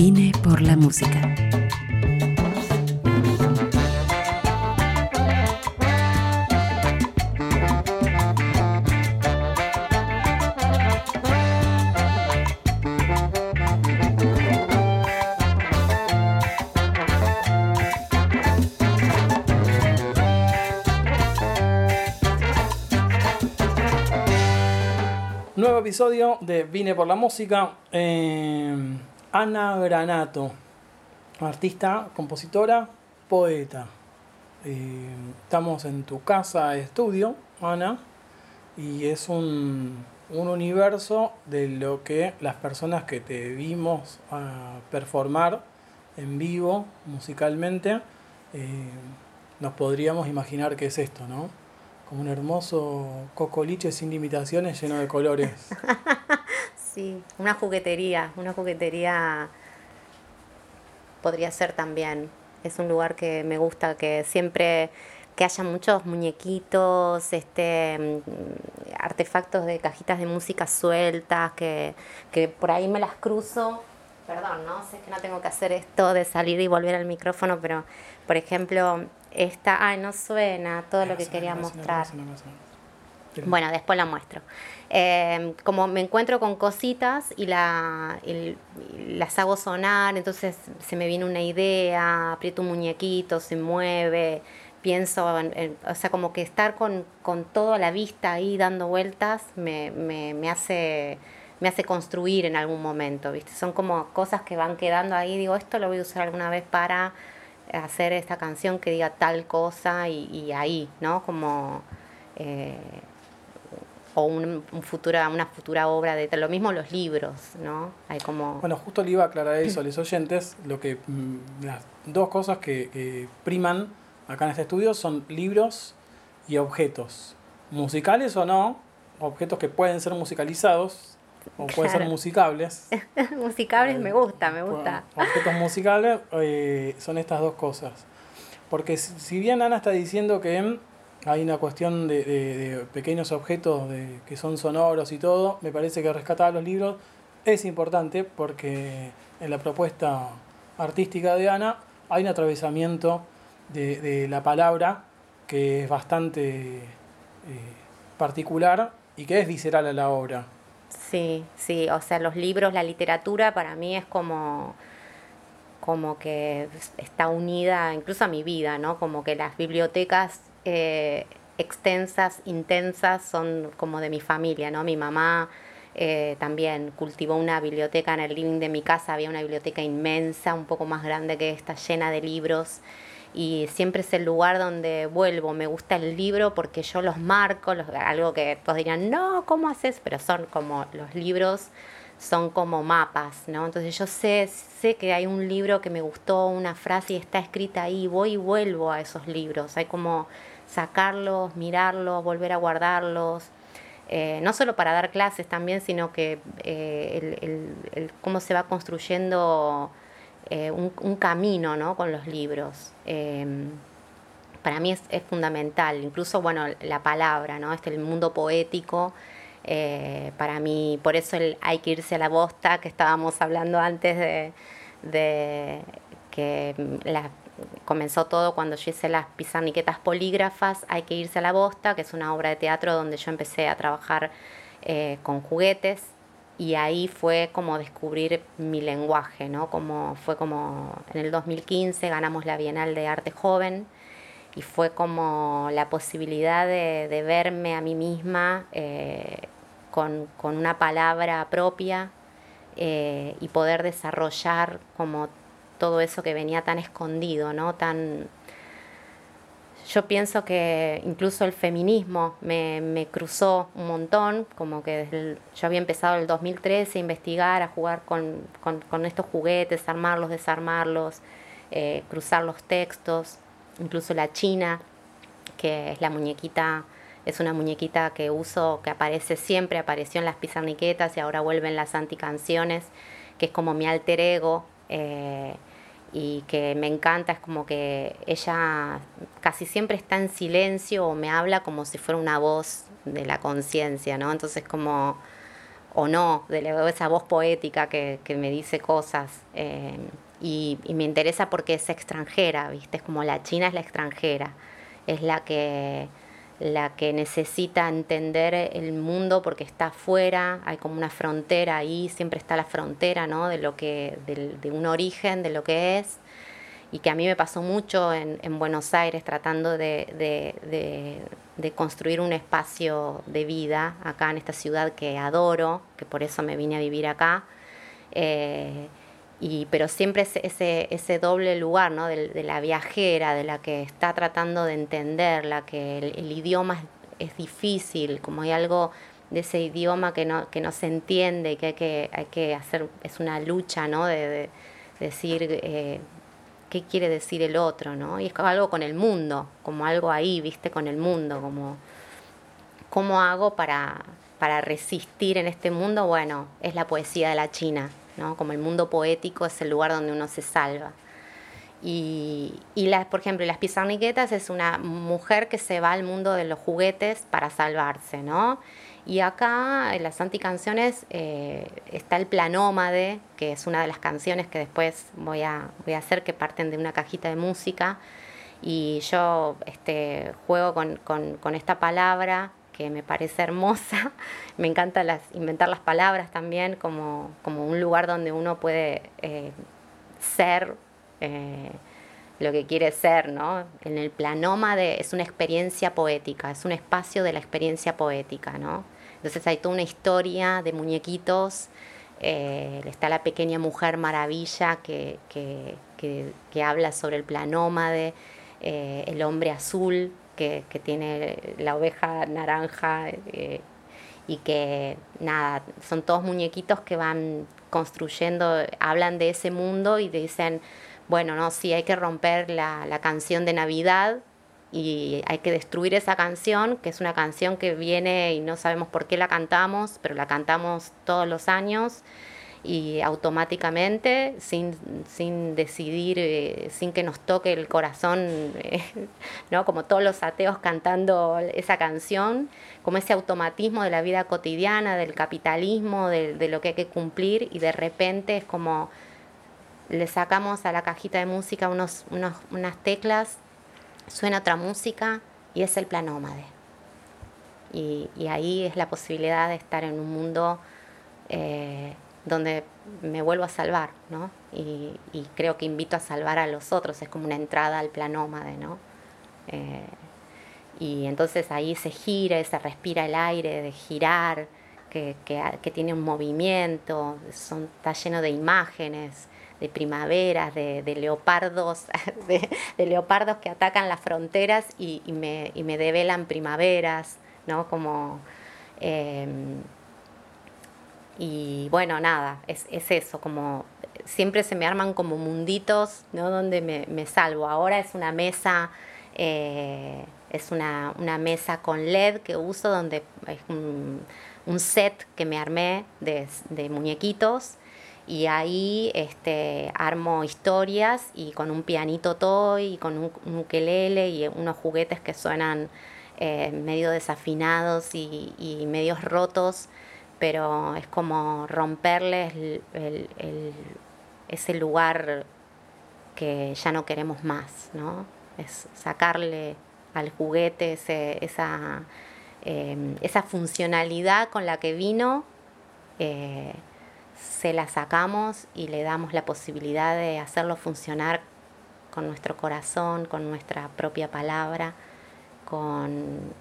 Vine por la música. Nuevo episodio de Vine por la música. Eh, Ana Granato, artista, compositora, poeta. Eh, estamos en tu casa estudio, Ana, y es un, un universo de lo que las personas que te vimos a performar en vivo, musicalmente, eh, nos podríamos imaginar que es esto, ¿no? Como un hermoso cocoliche sin limitaciones lleno de colores. Sí, una juguetería, una juguetería podría ser también. Es un lugar que me gusta, que siempre que haya muchos muñequitos, este, mm, artefactos de cajitas de música sueltas, que, que por ahí me las cruzo. Perdón, ¿no? Sé que no tengo que hacer esto de salir y volver al micrófono, pero por ejemplo, esta, ay, no suena todo lo que quería mostrar. Bueno, después la muestro. Eh, como me encuentro con cositas y, la, las hago sonar, entonces se me viene una idea, aprieto un muñequito, se mueve, pienso, en- en- o sea, como que estar con, con toda la vista ahí dando vueltas me, me, me hace me hace construir en algún momento, ¿viste? Son como cosas que van quedando ahí, digo, esto lo voy a usar alguna vez para hacer esta canción que diga tal cosa y, y ahí, ¿no? Como... eh, o un, un futura, una futura obra de lo mismo los libros, ¿no? Hay como Bueno, justo le iba a aclarar eso a los oyentes. Lo que mm, las dos cosas que, que priman acá en este estudio son libros y objetos. Musicales o no, objetos que pueden ser musicalizados o pueden ser musicables. musicables me gusta, me gusta. Objetos musicales eh, son estas dos cosas. Porque si, si bien Ana está diciendo que hay una cuestión de, de- pequeños objetos de, que son sonoros y todo, me parece que rescatar los libros es importante porque en la propuesta artística de Ana hay un atravesamiento de, de la palabra que es bastante eh, particular y que es visceral a la obra. Sí, sí, o sea, los libros, la literatura para mí es como como que está unida incluso a mi vida, ¿no? Como que las bibliotecas eh, extensas, intensas, son como de mi familia, ¿no? Mi mamá eh, también cultivó una biblioteca en el living de mi casa, había una biblioteca inmensa, un poco más grande que esta, llena de libros. Y siempre es el lugar donde vuelvo. Me gusta el libro porque yo los marco, algo que todos dirían, no, ¿cómo haces? Pero son como los libros son como mapas, ¿no? Entonces yo sé, sé que hay un libro que me gustó, una frase y está escrita ahí, voy y vuelvo a esos libros, hay como sacarlos, mirarlos, volver a guardarlos, eh, no solo para dar clases también, sino que eh, el, el- cómo se va construyendo eh, un, un camino, ¿no? Con los libros. Em, para mí es, es fundamental, incluso, bueno, la palabra, ¿no? Este, el mundo poético, para mí, por eso el hay que irse a la bosta, que estábamos hablando antes de, de que la- comenzó todo cuando yo hice las pizarniquetas polígrafas, hay que irse a la bosta, que es una obra de teatro donde yo empecé a trabajar eh, con juguetes y ahí fue como descubrir mi lenguaje, ¿no? Como fue como en el 2015 ganamos la Bienal de Arte Joven y fue como la posibilidad de, verme a mí misma eh, con, con una palabra propia eh, y poder desarrollar como todo eso que venía tan escondido, ¿no? Tan, yo pienso que incluso el feminismo me, me cruzó un montón, como que desde el- yo había empezado en el 2013 a investigar, a jugar con, con- estos juguetes, armarlos, desarmarlos, eh, cruzar los textos, incluso la china, que es la muñequita, es una muñequita que uso, que aparece siempre, apareció en las pizarniquetas y ahora vuelve en las anticanciones, que es como mi alter ego. Eh, y que me encanta, es como que ella casi siempre está en silencio o me habla como si fuera una voz de la conciencia, ¿no? Entonces como o no, de esa voz poética que, me dice cosas. Eh, y, me interesa porque es extranjera, ¿viste? Es como la China es la extranjera, es la que, la que necesita entender el mundo porque está afuera, hay como una frontera ahí, siempre está la frontera, ¿no? De lo que, de un origen, de lo que es y que a mí me pasó mucho en, Buenos Aires tratando de, construir un espacio de vida acá en esta ciudad que adoro, que por eso me vine a vivir acá. Eh, y, pero siempre ese, ese, doble lugar ¿no? de, la viajera, de la que está tratando de entender, la que el, idioma es, difícil, como hay algo de ese idioma que no, que no se entiende que hay que, hay que hacer, es una lucha ¿no? de, decir... Eh, qué quiere decir el otro, ¿no? Y es algo con el mundo, como algo ahí, viste, con el mundo, como cómo hago para, para resistir en este mundo, bueno, es la poesía de la China, ¿no? Como el mundo poético es el lugar donde uno se salva. Y, y las, por ejemplo, las pizarniquetas es una mujer que se va al mundo de los juguetes para salvarse, ¿no? Y acá en las anticanciones eh, está el planómade, que es una de las canciones que después voy a, voy a hacer, que parten de una cajita de música. Y yo este, juego con, esta palabra que me parece hermosa. me encanta inventar las palabras también como, como un lugar donde uno puede eh, ser eh, lo que quiere ser, ¿no? En el planómade es una experiencia poética, es un espacio de la experiencia poética, ¿no? Entonces hay toda una historia de muñequitos. Eh, está la pequeña mujer maravilla que, habla sobre el planómade, eh, el hombre azul que, tiene la oveja naranja eh, y que nada, son todos muñequitos que van construyendo, hablan de ese mundo y dicen, bueno, no, sí, hay que romper la, la canción de Navidad y hay que destruir esa canción, que es una canción que viene y no sabemos por qué la cantamos, pero la cantamos todos los años y automáticamente, sin, sin decidir, eh, sin que nos toque el corazón, eh, ¿no? como todos los ateos cantando esa canción, como ese automatismo de la vida cotidiana, del capitalismo, de, de lo que hay que cumplir y de repente es como le sacamos a la cajita de música unos, unos, unas teclas suena otra música y es el planómade. Y, y ahí es la posibilidad de estar en un mundo eh, donde me vuelvo a salvar, ¿no? Y, creo que invito a salvar a los otros, es como una entrada al planómade, ¿no? Eh, y entonces ahí se gira, se respira el aire de girar, que, tiene un movimiento, está lleno de imágenes, de primaveras, de, leopardos, de, leopardos que atacan las fronteras y, me, y develan primaveras, ¿no? Como, em, y bueno, nada, es, eso, como siempre se me arman como munditos, ¿no? Donde me, salvo. Ahora es una mesa, eh, es una, mesa con LED que uso, donde es un, set que me armé de, de muñequitos y ahí este, armo historias y con un pianito toy y con un, ukelele y unos juguetes que suenan eh, medio desafinados y, y, medios rotos, pero es como romperles ese lugar que ya no queremos más, ¿no? Es sacarle al juguete esa, eh, esa funcionalidad con la que vino. Eh, se la sacamos y le damos la posibilidad de hacerlo funcionar con nuestro corazón, con nuestra propia palabra, con,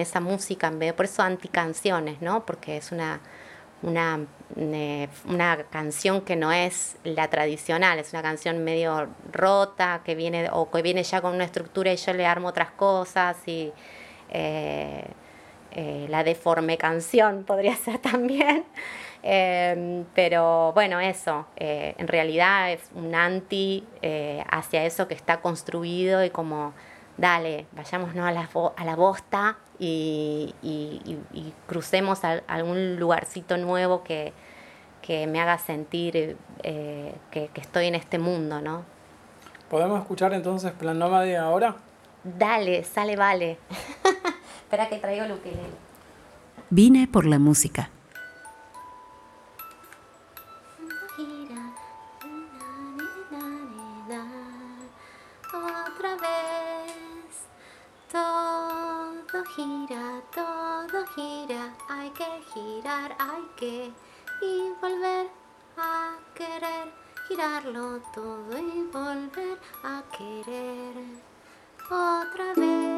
esa música, por eso anticanciones, ¿no? Porque es una, una, eh, una canción que no es la tradicional, es una canción medio rota, que viene, o que viene ya con una estructura y yo le armo otras cosas y eh, eh, la deforme canción podría ser también. Em, pero bueno, eso, en realidad es un anti hacia eso que está construido y como, dale, vayámonos a la, a la bosta y, crucemos a algún lugarcito nuevo que, me haga sentir eh, que, estoy en este mundo, ¿no? ¿Podemos escuchar entonces Plan Nómade ahora? Dale, sale, vale. Espera que traigo lo que Vine por la música. Girar, hay que y volver a querer, girarlo todo y volver a querer otra vez.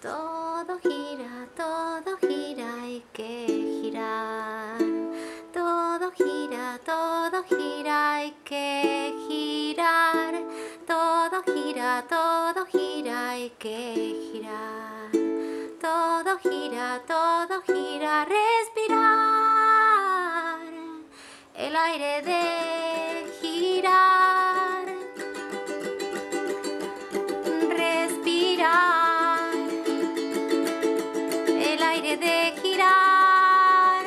Todo gira, todo gira, hay que girar. Todo gira, todo gira, hay que girar. Todo gira, todo gira, hay que girar. Gira, todo gira, respirar. El aire de girar. Respirar. El aire de girar.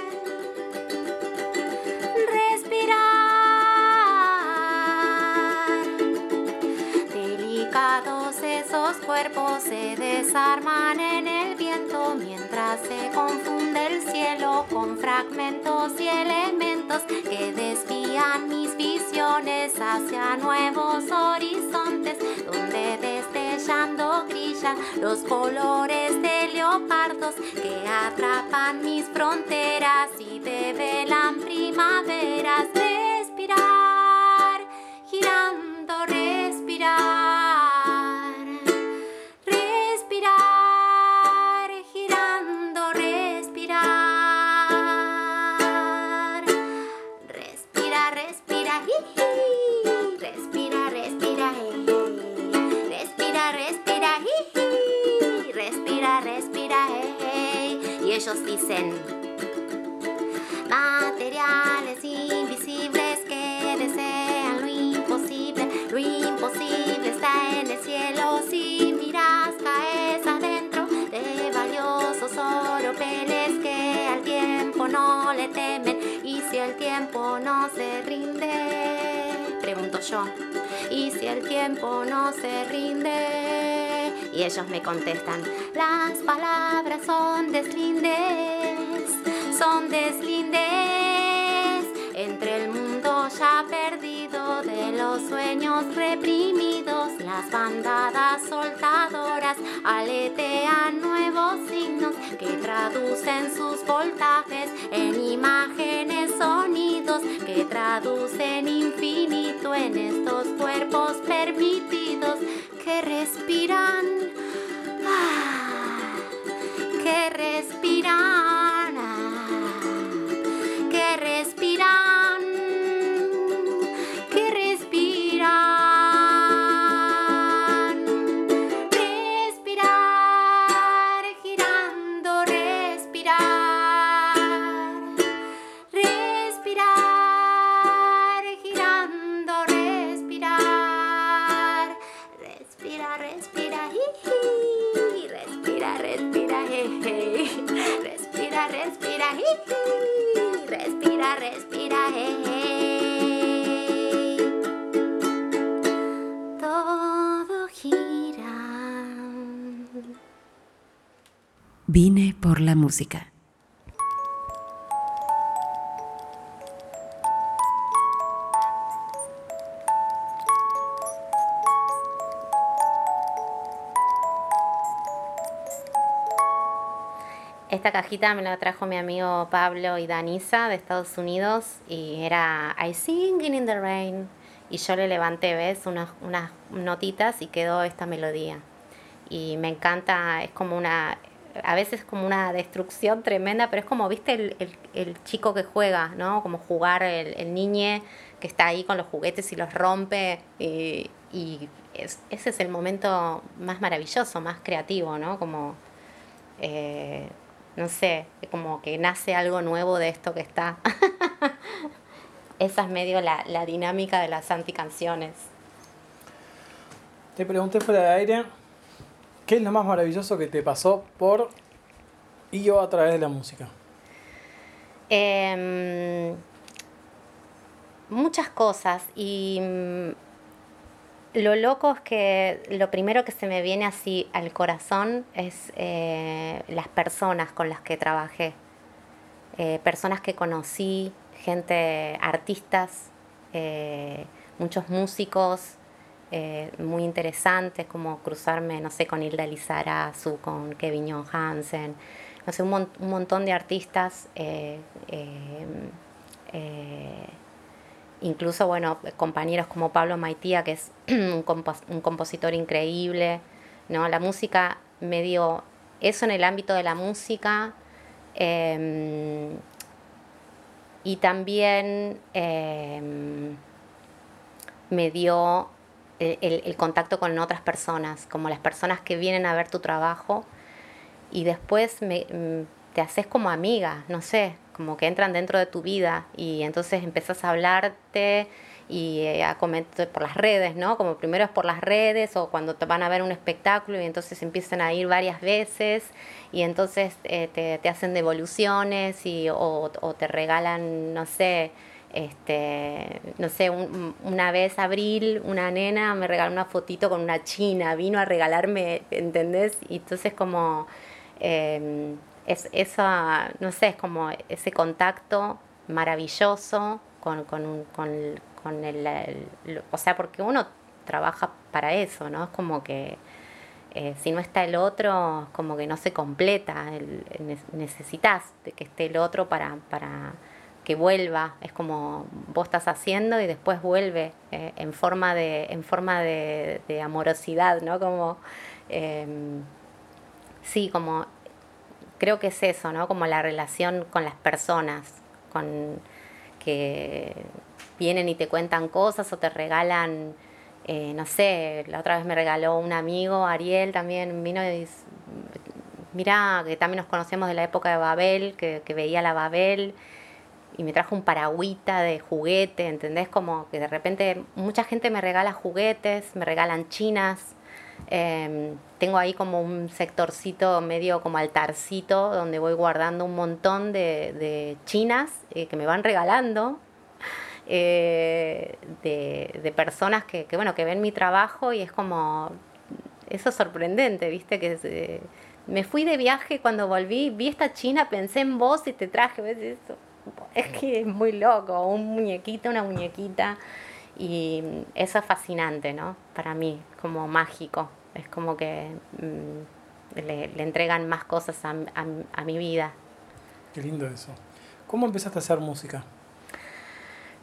Respirar. Delicados esos cuerpos se desarman con fragmentos y elementos que desvían mis visiones hacia nuevos horizontes donde destellando brillan los colores de leopardos que atrapan mis fronteras y develan primaveras. Respirar, girando, respirar. Respira, respira, jeje. Y ellos dicen materiales invisibles que desean lo imposible. Lo imposible está en el cielo si miras, caes adentro de valiosos oropeles que al tiempo no le temen. Y si el tiempo no se rinde, pregunto yo, y si el tiempo no se rinde. Y ellos me contestan, las palabras son deslindes, son deslindes de los sueños reprimidos. Las bandadas soltadoras aletean nuevos signos que traducen sus voltajes en imágenes, sonidos que traducen infinito en estos cuerpos permitidos que respiran, ah, que respiran, ah, que respiran, por la música. Esta cajita me la trajo mi amigo Pablo y Danisa de Estados Unidos y era I Singing in the Rain. Y yo le levanté, ¿ves? Unas, unas notitas y quedó esta melodía. Y me encanta, es como una, a veces como una destrucción tremenda, pero es como, viste, el, el- chico que juega, ¿no? Como jugar el, el niñe que está ahí con los juguetes y los rompe. Y, y es- ese es el momento más maravilloso, más creativo, ¿no? Como eh, no sé, como que nace algo nuevo de esto que está. Esa es medio la, la dinámica de las anticanciones. Te pregunté fuera de aire, ¿qué es lo más maravilloso que te pasó por y o a través de la música? Em, muchas cosas y mm, lo loco es que lo primero que se me viene así al corazón es eh, las personas con las que trabajé, Eh, personas que conocí, gente, artistas, eh, muchos músicos, eh, muy interesantes, como cruzarme, no sé, con Hilda Lizarazu, con Kevin Hansen, no sé, un, montón de artistas. Eh, incluso, bueno, compañeros como Pablo Maitía, que es un, compositor increíble, ¿no? La música me dio eso en el ámbito de la música. Em, y también em, me dio el, contacto con otras personas, como las personas que vienen a ver tu trabajo y después me, mm, te haces como amiga, no sé, como que entran dentro de tu vida y entonces empezás a hablarte y eh, a comentar por las redes, ¿no? Como primero es por las redes o cuando te van a ver un espectáculo y entonces empiezan a ir varias veces y entonces eh, te, hacen devoluciones y, o te regalan, no sé, este, no sé, una vez abril, una nena me regaló una fotito con una china, vino a regalarme, ¿entendés? Y entonces como em, es, esa, no sé, es como ese contacto maravilloso con, con, con, con el, o sea, porque uno trabaja para eso, ¿no? Es como que eh, si no está el otro, como que no se completa, necesitas de que esté el otro para, para que vuelva, es como vos estás haciendo y después vuelve eh, en forma de, en forma de, amorosidad, ¿no? Como, em, sí, como, creo que es eso, ¿no? Como la relación con las personas, con que vienen y te cuentan cosas o te regalan, eh, no sé, la otra vez me regaló un amigo, Ariel también vino y dice, mira, que también nos conocemos de la época de Babel, que, que veía la Babel y me trajo un paragüita de juguete, ¿entendés? Como que de repente mucha gente me regala juguetes, me regalan chinas. Em, tengo ahí como un sectorcito medio como altarcito donde voy guardando un montón de, chinas eh, que me van regalando. Eh, de, personas que, bueno, que ven mi trabajo y es como, eso es sorprendente, ¿viste? Que eh, me fui de viaje cuando volví, vi esta china, pensé en vos y te traje, ¿ves eso? Es que es muy loco, un muñequito, una muñequita. Y eso es fascinante, ¿no? Para mí, como mágico. Es como que mm, le, entregan más cosas a, mi vida. Qué lindo eso. ¿Cómo empezaste a hacer música?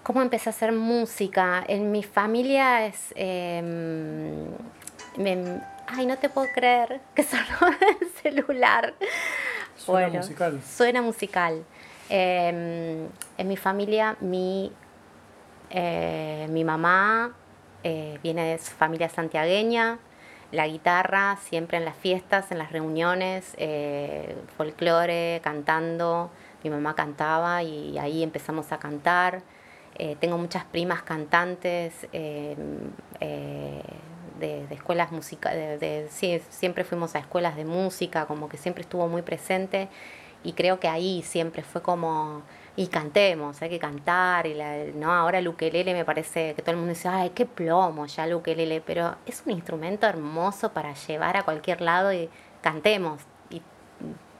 ¿Cómo empecé a hacer música? En mi familia es... Em, ay, no te puedo creer que sonó el celular. Suena musical. Suena musical. Em, en mi familia, mi, eh, mi mamá eh, viene de familia santiagueña, la guitarra siempre en las fiestas, en las reuniones, eh, folclore, cantando. Mi mamá cantaba y ahí empezamos a cantar. tengo muchas primas cantantes em, de, escuelas musicales, sí, siempre fuimos a escuelas de música, como que siempre estuvo muy presente y creo que ahí siempre fue como y cantemos, hay que cantar y la, no ahora el ukelele me parece que todo el mundo dice, "Ay, qué plomo ya el ukelele", pero es un instrumento hermoso para llevar a cualquier lado y cantemos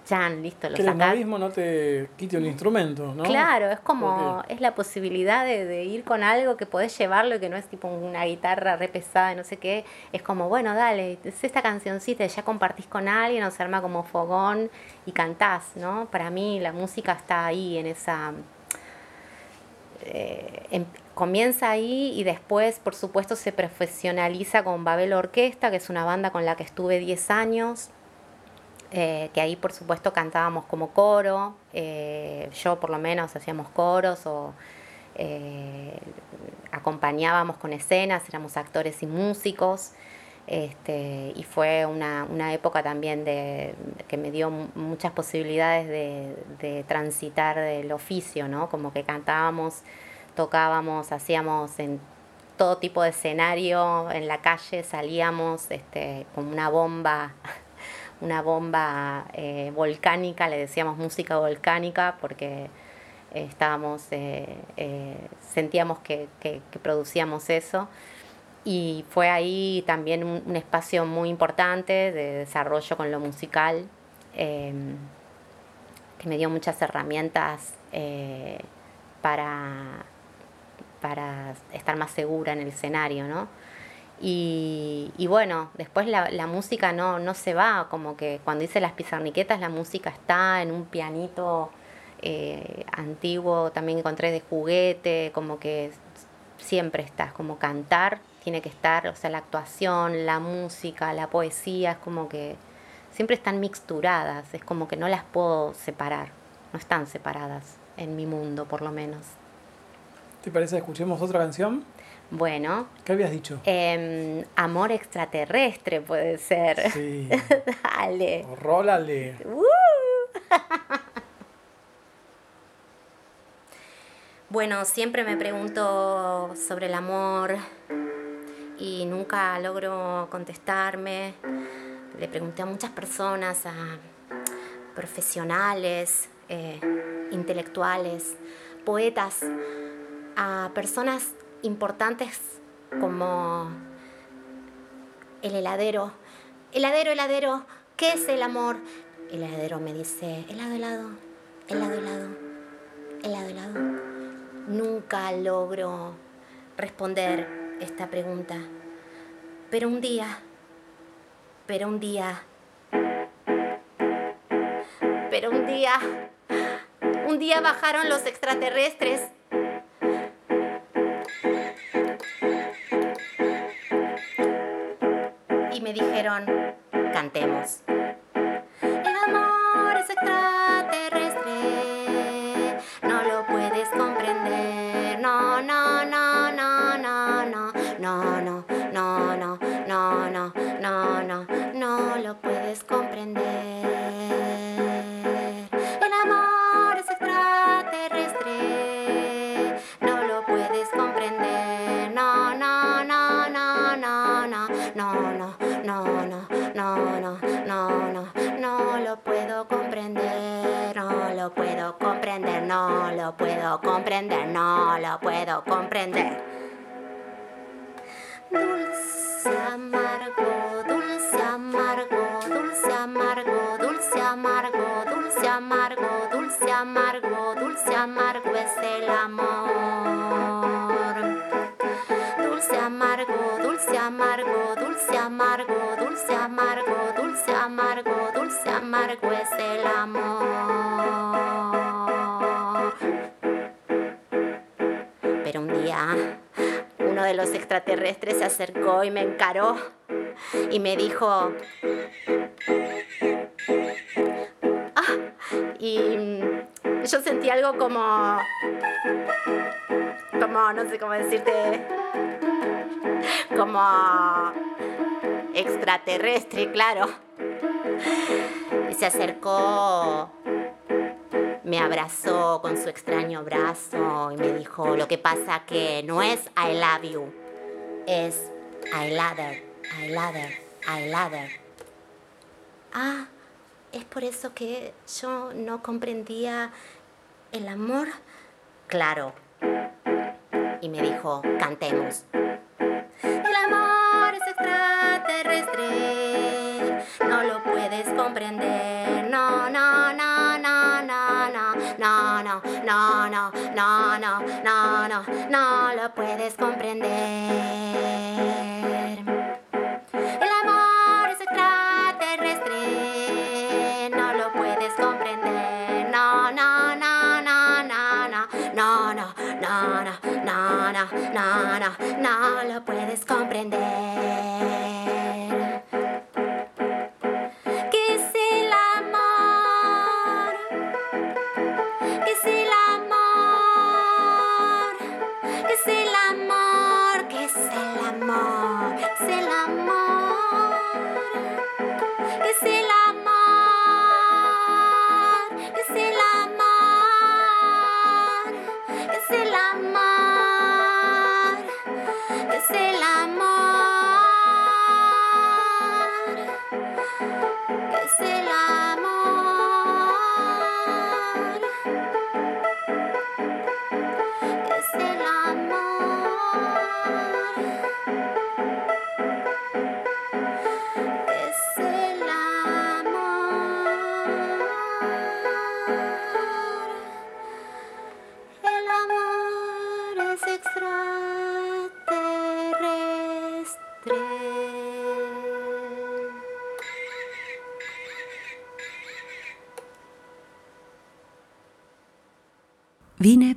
ya, listo, lo Que el mismo no te quite un instrumento, ¿no? Claro, es como, es la posibilidad de, ir con algo que podés llevarlo y que no es tipo una guitarra re pesada y no sé qué. Es como, bueno, dale, es esta cancioncita, ya compartís con alguien o se arma como fogón y cantás, ¿no? Para mí la música está ahí, en esa... Eh, comienza ahí y después, por supuesto, se profesionaliza con Babel Orquesta, que es una banda con la que estuve 10 años eh, que ahí por supuesto cantábamos como coro, eh, yo por lo menos hacíamos coros o eh, acompañábamos con escenas, éramos actores y músicos. Este, y fue una, época también de, que me dio muchas posibilidades de, transitar del oficio, ¿no? Como que cantábamos, tocábamos, hacíamos en todo tipo de escenario, en la calle salíamos este, con una bomba una bomba eh, volcánica, le decíamos música volcánica porque eh, estábamos, eh, sentíamos que, producíamos eso. Y fue ahí también un, espacio muy importante de desarrollo con lo musical, em, que me dio muchas herramientas para, para estar más segura en el escenario, ¿no? Y, bueno, después la, la música no, no se va, como que cuando hice las pizarniquetas la música está en un pianito eh, antiguo, también encontré de juguete, como que siempre está, como cantar tiene que estar, o sea, la actuación, la música, la poesía, es como que siempre están mixturadas, es como que no las puedo separar, no están separadas en mi mundo por lo menos. ¿Te parece escuchemos otra canción? Bueno. ¿Qué habías dicho? Em, amor extraterrestre puede ser. Sí. Dale. Rólale. Uh. bueno, siempre me pregunto sobre el amor y nunca logro contestarme. Le pregunté a muchas personas, a profesionales, eh, intelectuales, poetas, a personas importantes como el heladero. Heladero, heladero, ¿qué es el amor? El heladero me dice, helado, helado, helado, helado, helado, helado. Nunca logro responder esta pregunta. Pero un día, pero un día, pero un día, un día bajaron los extraterrestres dijeron, cantemos. No lo puedo comprender. Dulce amargo, dulce amargo, dulce amargo, dulce amargo, dulce amargo, dulce amargo, dulce amargo es el amor. Dulce amargo, dulce amargo, dulce amargo, dulce amargo, dulce amargo, dulce amargo es el amor. Uno de los extraterrestres se acercó y me encaró y me dijo, ah, y yo sentí algo como, como, no sé cómo decirte, como extraterrestre, claro. Y se acercó, me abrazó con su extraño brazo y me dijo, lo que pasa que no es I love you, es I lather, I lather, I lather. Ah, es por eso que yo no comprendía el amor. Claro. Y me dijo, cantemos. El amor es extraterrestre, no lo puedes comprender. No, no, no, no, no, no, no, no, lo puedes comprender. El amor es extraterrestre, no lo puedes comprender. No, no, no, no, no, no, no, no, no, no, no, no, no, no, no lo puedes comprender.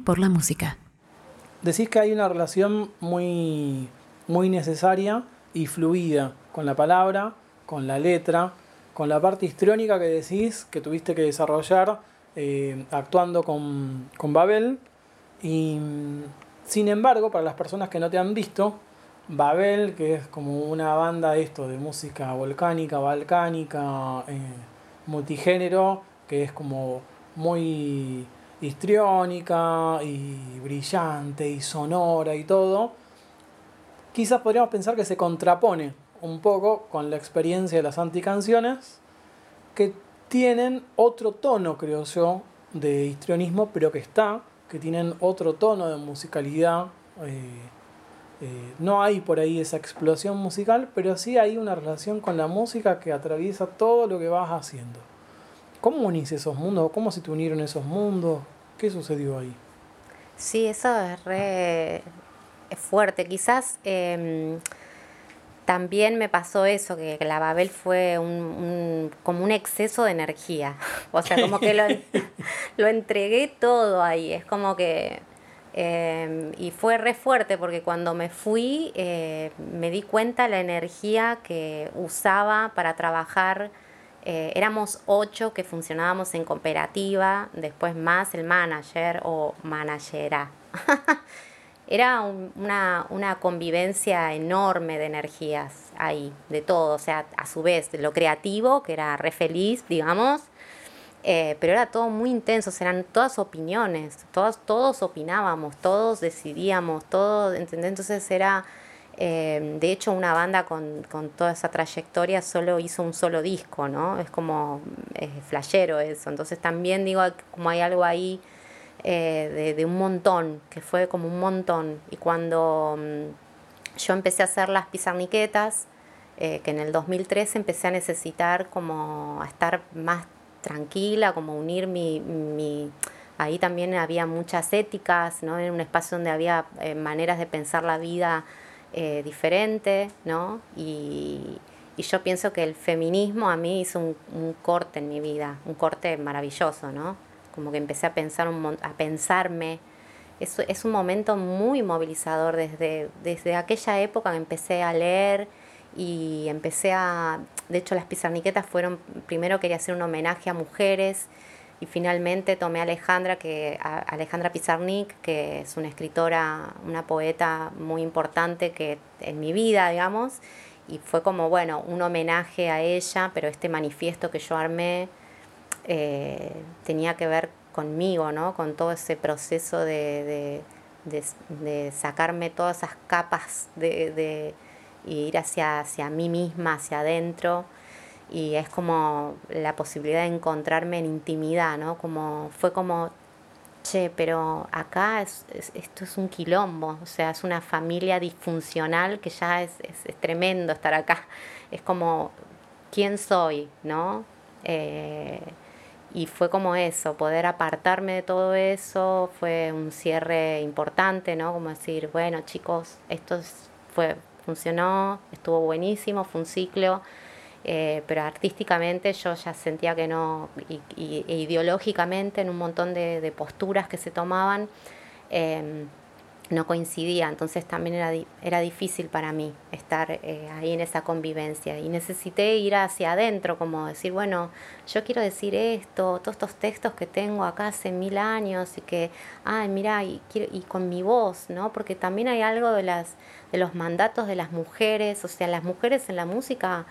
Por la música. Decís que hay una relación muy, muy necesaria y fluida con la palabra, con la letra, con la parte histriónica que decís que tuviste que desarrollar eh, actuando con, con Babel. Y sin embargo, para las personas que no te han visto, Babel, que es como una banda esto de música volcánica, balcánica, eh, multigénero, que es como muy histriónica y brillante y sonora y todo, quizás podríamos pensar que se contrapone un poco con la experiencia de las anticanciones, que tienen otro tono, creo yo, de histrionismo, pero que está, que tienen otro tono de musicalidad. Eh, eh, no hay por ahí esa explosión musical, pero sí hay una relación con la música que atraviesa todo lo que vas haciendo. ¿Cómo unís esos mundos? ¿Cómo se te unieron esos mundos? ¿Qué sucedió ahí? Sí, eso es re fuerte. Quizás em, también me pasó eso, que la Babel fue un, como un exceso de energía. O sea, como que lo, lo entregué todo ahí. Es como que Em, y fue re fuerte porque cuando me fui eh, me di cuenta la energía que usaba para trabajar. Eh, éramos ocho que funcionábamos en cooperativa, después más el manager o managera. Era una, una, convivencia enorme de energías ahí, de todo. O sea, a su vez, de lo creativo, que era re feliz, digamos, eh, pero era todo muy intenso, eran todas opiniones, todos, todos opinábamos, todos decidíamos, todos, Entonces era, eh, de hecho, una banda con, con, toda esa trayectoria solo hizo un solo disco, ¿no? Es como es eso. Entonces también digo, como hay algo ahí eh, de, de, un montón, que fue como un montón. Y cuando mm, yo empecé a hacer las pizarniquetas, que en el 2013 empecé a necesitar como a estar más tranquila, como unir mi, mi ahí también había muchas éticas, ¿no? En un espacio donde había eh, maneras de pensar la vida eh, diferente, ¿no? Y, y, yo pienso que el feminismo a mí hizo un, un, corte en mi vida, un corte maravilloso, ¿no? Como que empecé a pensar un, a pensarme. Es, es un momento muy movilizador desde, desde aquella época que empecé a leer y empecé a, de hecho las pizarniquetas fueron, primero quería hacer un homenaje a mujeres y finalmente tomé a Alejandra, que, a Alejandra Pizarnik, que es una escritora, una poeta muy importante que en mi vida, digamos, y fue como, bueno, un homenaje a ella, pero este manifiesto que yo armé eh, tenía que ver conmigo, ¿no? Con todo ese proceso de, de, de sacarme todas esas capas de y ir hacia, hacia mí misma, hacia adentro. Y es como la posibilidad de encontrarme en intimidad, ¿no? Como, fue como, che, pero acá es, esto es un quilombo, o sea, es una familia disfuncional que ya es, es, tremendo estar acá. Es como, ¿quién soy? ¿No? Eh, y fue como eso, poder apartarme de todo eso fue un cierre importante, ¿no? Como decir, bueno chicos, esto fue funcionó, estuvo buenísimo, fue un ciclo, eh, pero artísticamente yo ya sentía que no, y, e ideológicamente en un montón de, posturas que se tomaban, em, no coincidía, entonces también era, era difícil para mí estar eh, ahí en esa convivencia. Y necesité ir hacia adentro, como decir, bueno, yo quiero decir esto, todos estos textos que tengo acá hace mil años y que, ay, mira, y, y con mi voz, ¿no? Porque también hay algo de, las, de los mandatos de las mujeres, o sea, las mujeres en la música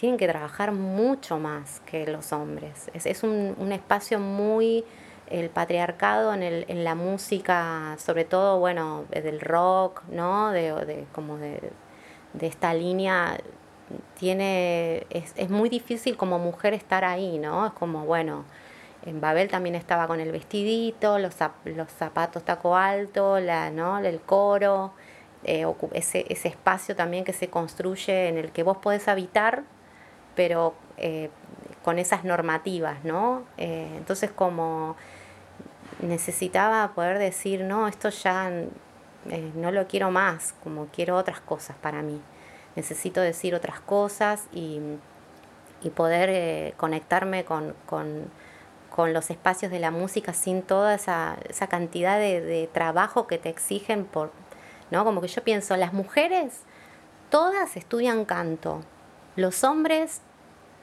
tienen que trabajar mucho más que los hombres, es, es un, un espacio muy el patriarcado en, el, en la música, sobre todo, bueno, del rock, ¿no? De, de como de, de, esta línea, tiene, es, es, muy difícil como mujer estar ahí, ¿no? Es como, bueno, en Babel también estaba con el vestidito, los, los zapatos taco alto, la, ¿no? el coro, eh, ese, ese espacio también que se construye en el que vos podés habitar, pero eh, con esas normativas, ¿no? Eh, entonces como necesitaba poder decir, no, esto ya eh, no lo quiero más, como quiero otras cosas para mí. Necesito decir otras cosas y, y poder eh, conectarme con, con, con los espacios de la música sin toda esa, esa cantidad de, de, trabajo que te exigen por, ¿no? Como que yo pienso, las mujeres todas estudian canto, los hombres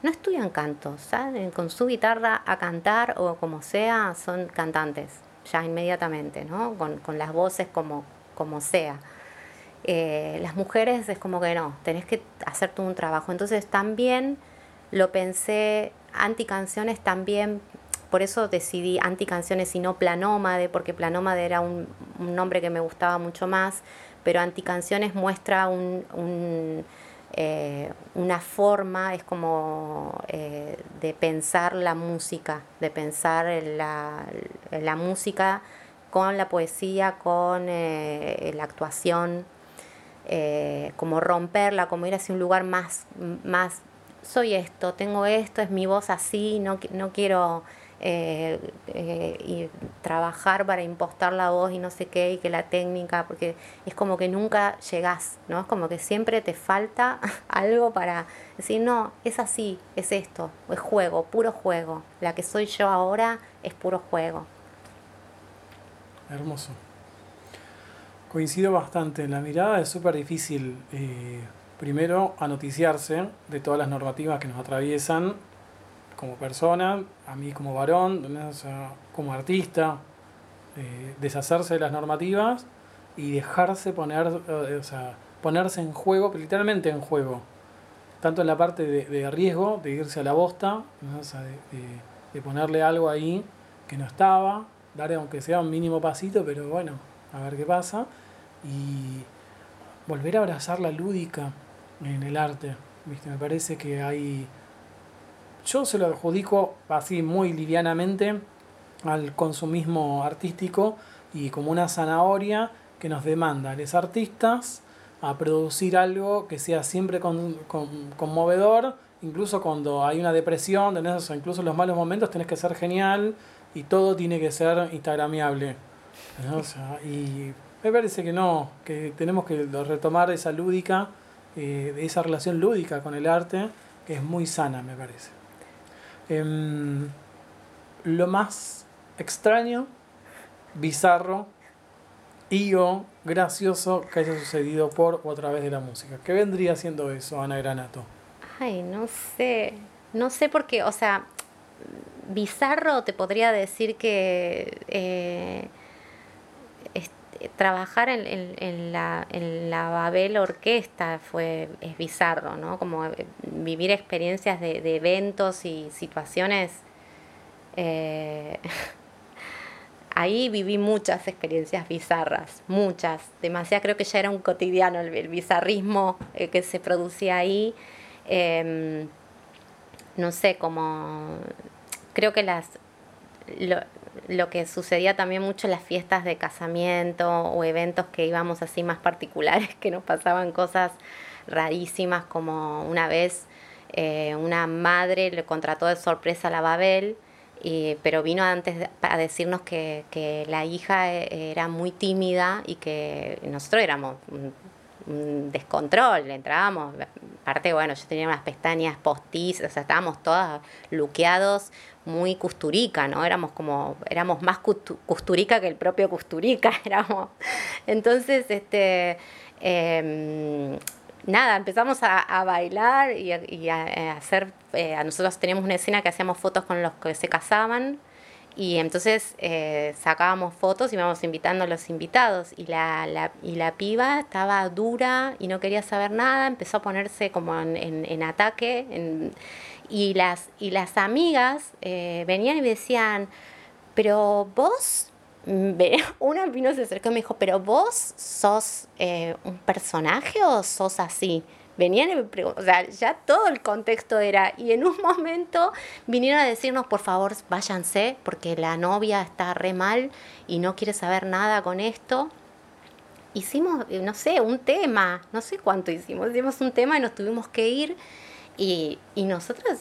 no estudian canto, salen con su guitarra a cantar o como sea, son cantantes, ya inmediatamente, ¿no? Con, con las voces como, como sea. Eh, las mujeres es como que no, tenés que hacer todo un trabajo. Entonces también lo pensé, anticanciones también por eso decidí anticanciones y no planómade, porque planómade era un, nombre que me gustaba mucho más, pero anticanciones muestra un, eh, una forma, es como eh, de pensar la música, de pensar la, la música con la poesía, con eh, la actuación, como romperla, como ir hacia un lugar más, más, soy esto, tengo esto, es mi voz así, no, no quiero eh, eh, y trabajar para impostar la voz y no sé qué, y que la técnica, porque es como que nunca llegás, ¿no? Es como que siempre te falta algo para decir, no, es así, es esto, es juego, puro juego. La que soy yo ahora es puro juego. Hermoso. Coincido bastante, la mirada es súper difícil, eh, primero, anoticiarse de todas las normativas que nos atraviesan como persona, a mí como varón, como artista, eh, deshacerse de las normativas y dejarse poner, eh, o sea, ponerse en juego, literalmente en juego, tanto en la parte de, riesgo, de irse a la bosta, de, ponerle algo ahí que no estaba, dar aunque sea un mínimo pasito, pero bueno, a ver qué pasa, y volver a abrazar la lúdica en el arte. ¿viste? Me parece que hay yo se lo adjudico así muy livianamente al consumismo artístico y como una zanahoria que nos demanda a los artistas a producir algo que sea siempre conmovedor, incluso cuando hay una depresión, tenés, incluso en los malos momentos tenés que ser genial y todo tiene que ser instagramiable. y me parece que no, que tenemos que retomar esa lúdica, eh, esa relación lúdica con el arte, que es muy sana, me parece. Em, lo más extraño, bizarro y gracioso que haya sucedido por o a través de la música. ¿Qué vendría siendo eso, Ana Granato? Ay, no sé. No sé por qué, o sea, bizarro te podría decir que eh, trabajar en, la, en la Babel Orquesta fue, es bizarro, ¿no? Como eh, vivir experiencias de, eventos y situaciones. Eh, ahí viví muchas experiencias bizarras, muchas, demasiado, creo que ya era un cotidiano el, bizarrismo eh, que se producía ahí. Em, no sé, como creo que las lo que sucedía también mucho en las fiestas de casamiento o eventos que íbamos así más particulares, que nos pasaban cosas rarísimas, como una vez eh, una madre le contrató de sorpresa a la Babel, pero vino antes a decirnos que, la hija eh, era muy tímida y que nosotros éramos un descontrol, entrábamos, aparte, bueno, yo tenía unas pestañas postizas, o sea, estábamos todas luqueados, muy custurica, ¿no? Éramos como, éramos más custurica que el propio custurica, éramos. Entonces, este, em, nada, empezamos a, bailar y, a, hacer, eh, a nosotros teníamos una escena que hacíamos fotos con los que se casaban, y entonces eh, sacábamos fotos y íbamos invitando a los invitados. Y la, la, y la piba estaba dura y no quería saber nada, empezó a ponerse como en, en, ataque. Y, las, y las amigas eh, venían y me decían, pero vos, una vino se acercó y me dijo, pero vos sos eh, un personaje o sos así? venían y me o sea, ya todo el contexto era, y en un momento vinieron a decirnos, por favor, váyanse, porque la novia está re mal y no quiere saber nada con esto. Hicimos, eh, no sé, un tema, no sé cuánto hicimos, hicimos un tema y nos tuvimos que ir y, y nosotros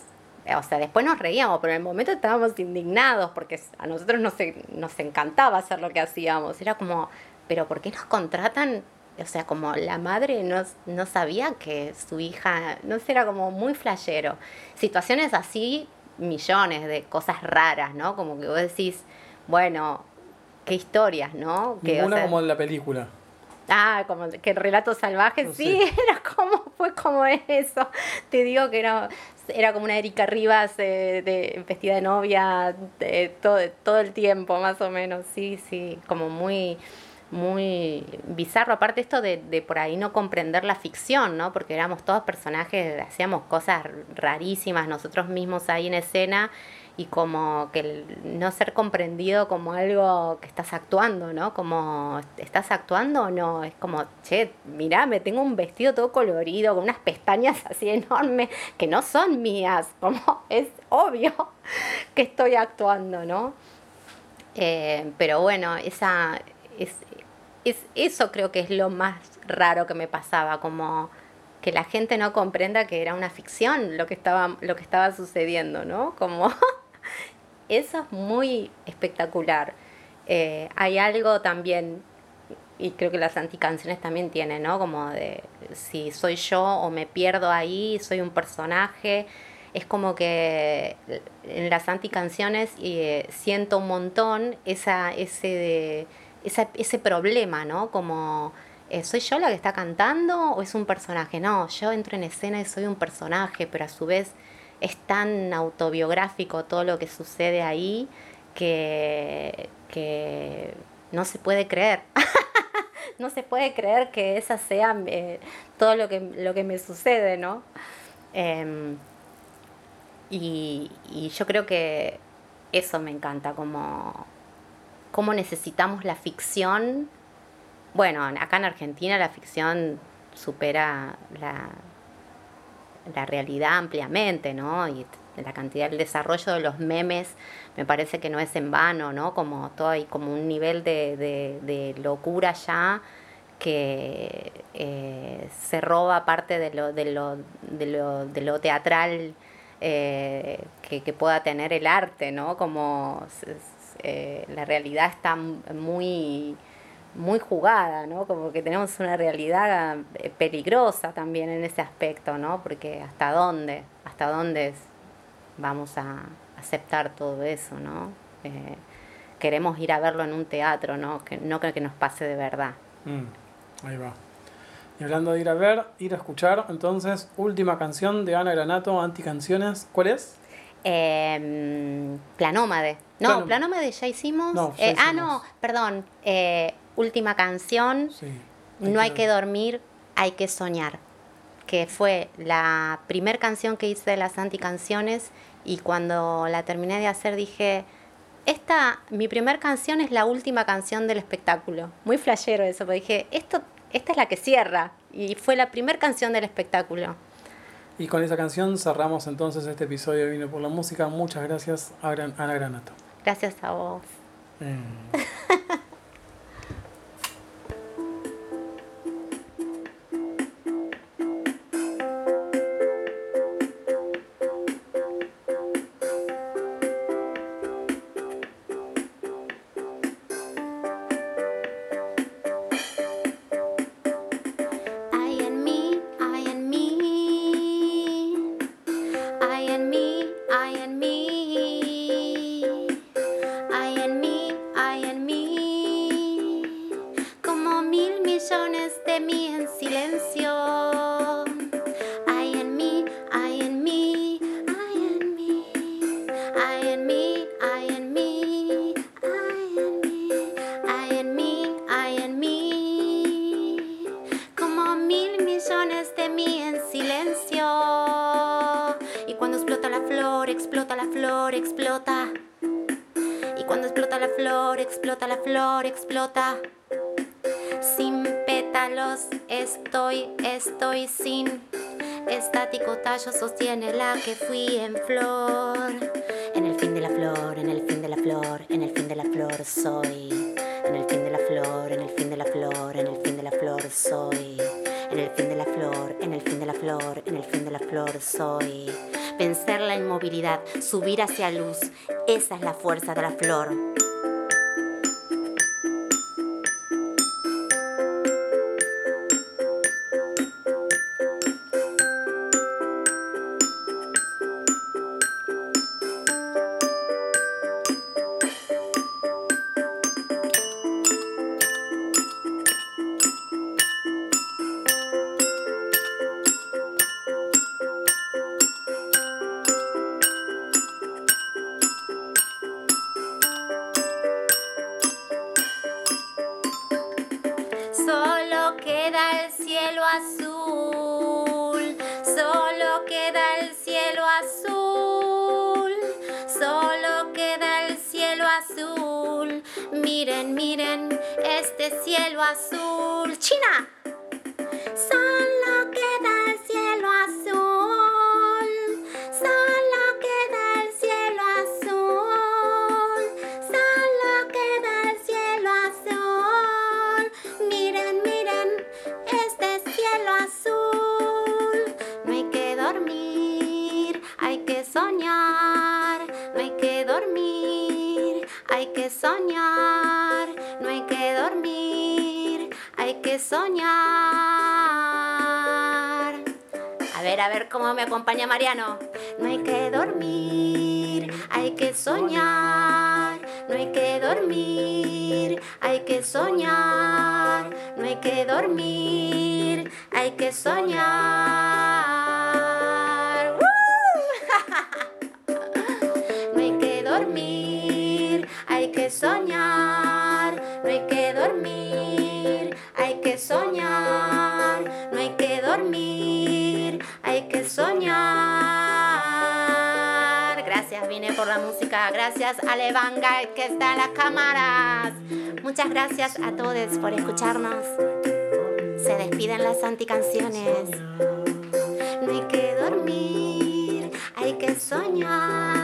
o sea, después nos reíamos, pero en el momento estábamos indignados porque a nosotros nos, nos encantaba hacer lo que hacíamos. Era como, pero ¿por qué nos contratan o sea, como la madre no, no sabía que su hija, no sé, era como muy flashero. Situaciones así millones de cosas raras, ¿no? Como que vos decís, bueno, qué historias, ¿no? Que, Ninguna como en la película. Ah, como que el relato salvaje, sí, era como, fue como eso. Te digo que era, era como una Erika Rivas eh, de, vestida de novia todo, todo el tiempo, más o menos, sí, sí, como muy muy bizarro. Aparte esto de, de, por ahí no comprender la ficción, ¿no? Porque éramos todos personajes, hacíamos cosas rarísimas nosotros mismos ahí en escena y como que no ser comprendido como algo que estás actuando, ¿no? Como, ¿estás actuando o no? Es como, che, mirá, me tengo un vestido todo colorido, con unas pestañas así enormes, que no son mías, como es obvio que estoy actuando, ¿no? Eh, pero bueno, esa, es, es, eso creo que es lo más raro que me pasaba, como que la gente no comprenda que era una ficción lo que estaba, lo que estaba sucediendo, ¿no? Como eso es muy espectacular. Eh, hay algo también, y creo que las anticanciones también tienen, ¿no? Como de si soy yo o me pierdo ahí, soy un personaje. Es como que en las anticanciones eh, siento un montón esa, ese, ese problema, ¿no? Como, eh, ¿soy yo la que está cantando o es un personaje? No, yo entro en escena y soy un personaje, pero a su vez es tan autobiográfico todo lo que sucede ahí que, no se puede creer. no se puede creer que esa sea eh, todo lo que, lo que me sucede, ¿no? Em, y, yo creo que eso me encanta, como cómo necesitamos la ficción. Bueno, acá en Argentina la ficción supera la, la realidad ampliamente, ¿no? Y la cantidad, del desarrollo de los memes me parece que no es en vano, ¿no? Como todo hay como un nivel de, locura ya que eh, se roba parte de lo, de lo, de lo, teatral eh, que, pueda tener el arte, ¿no? Como eh, la realidad está muy muy jugada, ¿no? Como que tenemos una realidad eh, peligrosa también en ese aspecto, ¿no? Porque hasta dónde, hasta dónde vamos a aceptar todo eso, ¿no? Eh, queremos ir a verlo en un teatro, ¿no? Que no creo que nos pase de verdad. Mm, ahí va. Y hablando de ir a ver, ir a escuchar, entonces, última canción de Ana Granato, Anticanciones, ¿cuál es? Eh, Planómade. No, Planómade ya hicimos. No, eh, Ah, no, perdón. Eh, última canción, No hay que dormir, hay que soñar, que fue la primer canción que hice de las anticanciones y cuando la terminé de hacer dije, esta, mi primer canción es la última canción del espectáculo. Muy flashero eso, porque dije, esto, esta es la que cierra y fue la primera canción del espectáculo. Y con esa canción cerramos entonces este episodio de Vino por la Música. Muchas gracias a Ana Granato. Gracias a vos. sostiene la que fui en flor. En el fin de la flor, en el fin de la flor, en el fin de la flor soy. En el fin de la flor, en el fin de la flor, en el fin de la flor soy. En el fin de la flor, en el fin de la flor, en el fin de la flor soy. Vencer la inmovilidad, subir hacia luz, esa es la fuerza de la flor. Acompaña Mariano. No hay que dormir, hay que soñar. No hay que dormir, hay que soñar. No hay que dormir, hay que soñar. No hay que dormir, hay que soñar. No hay que dormir, hay que soñar. Vine por la música. Gracias a Levanga que está en las cámaras. Muchas gracias a todos por escucharnos. Se despiden las anticanciones. No hay que dormir, hay que soñar.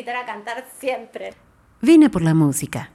Invitar a cantar siempre. Vine por la música.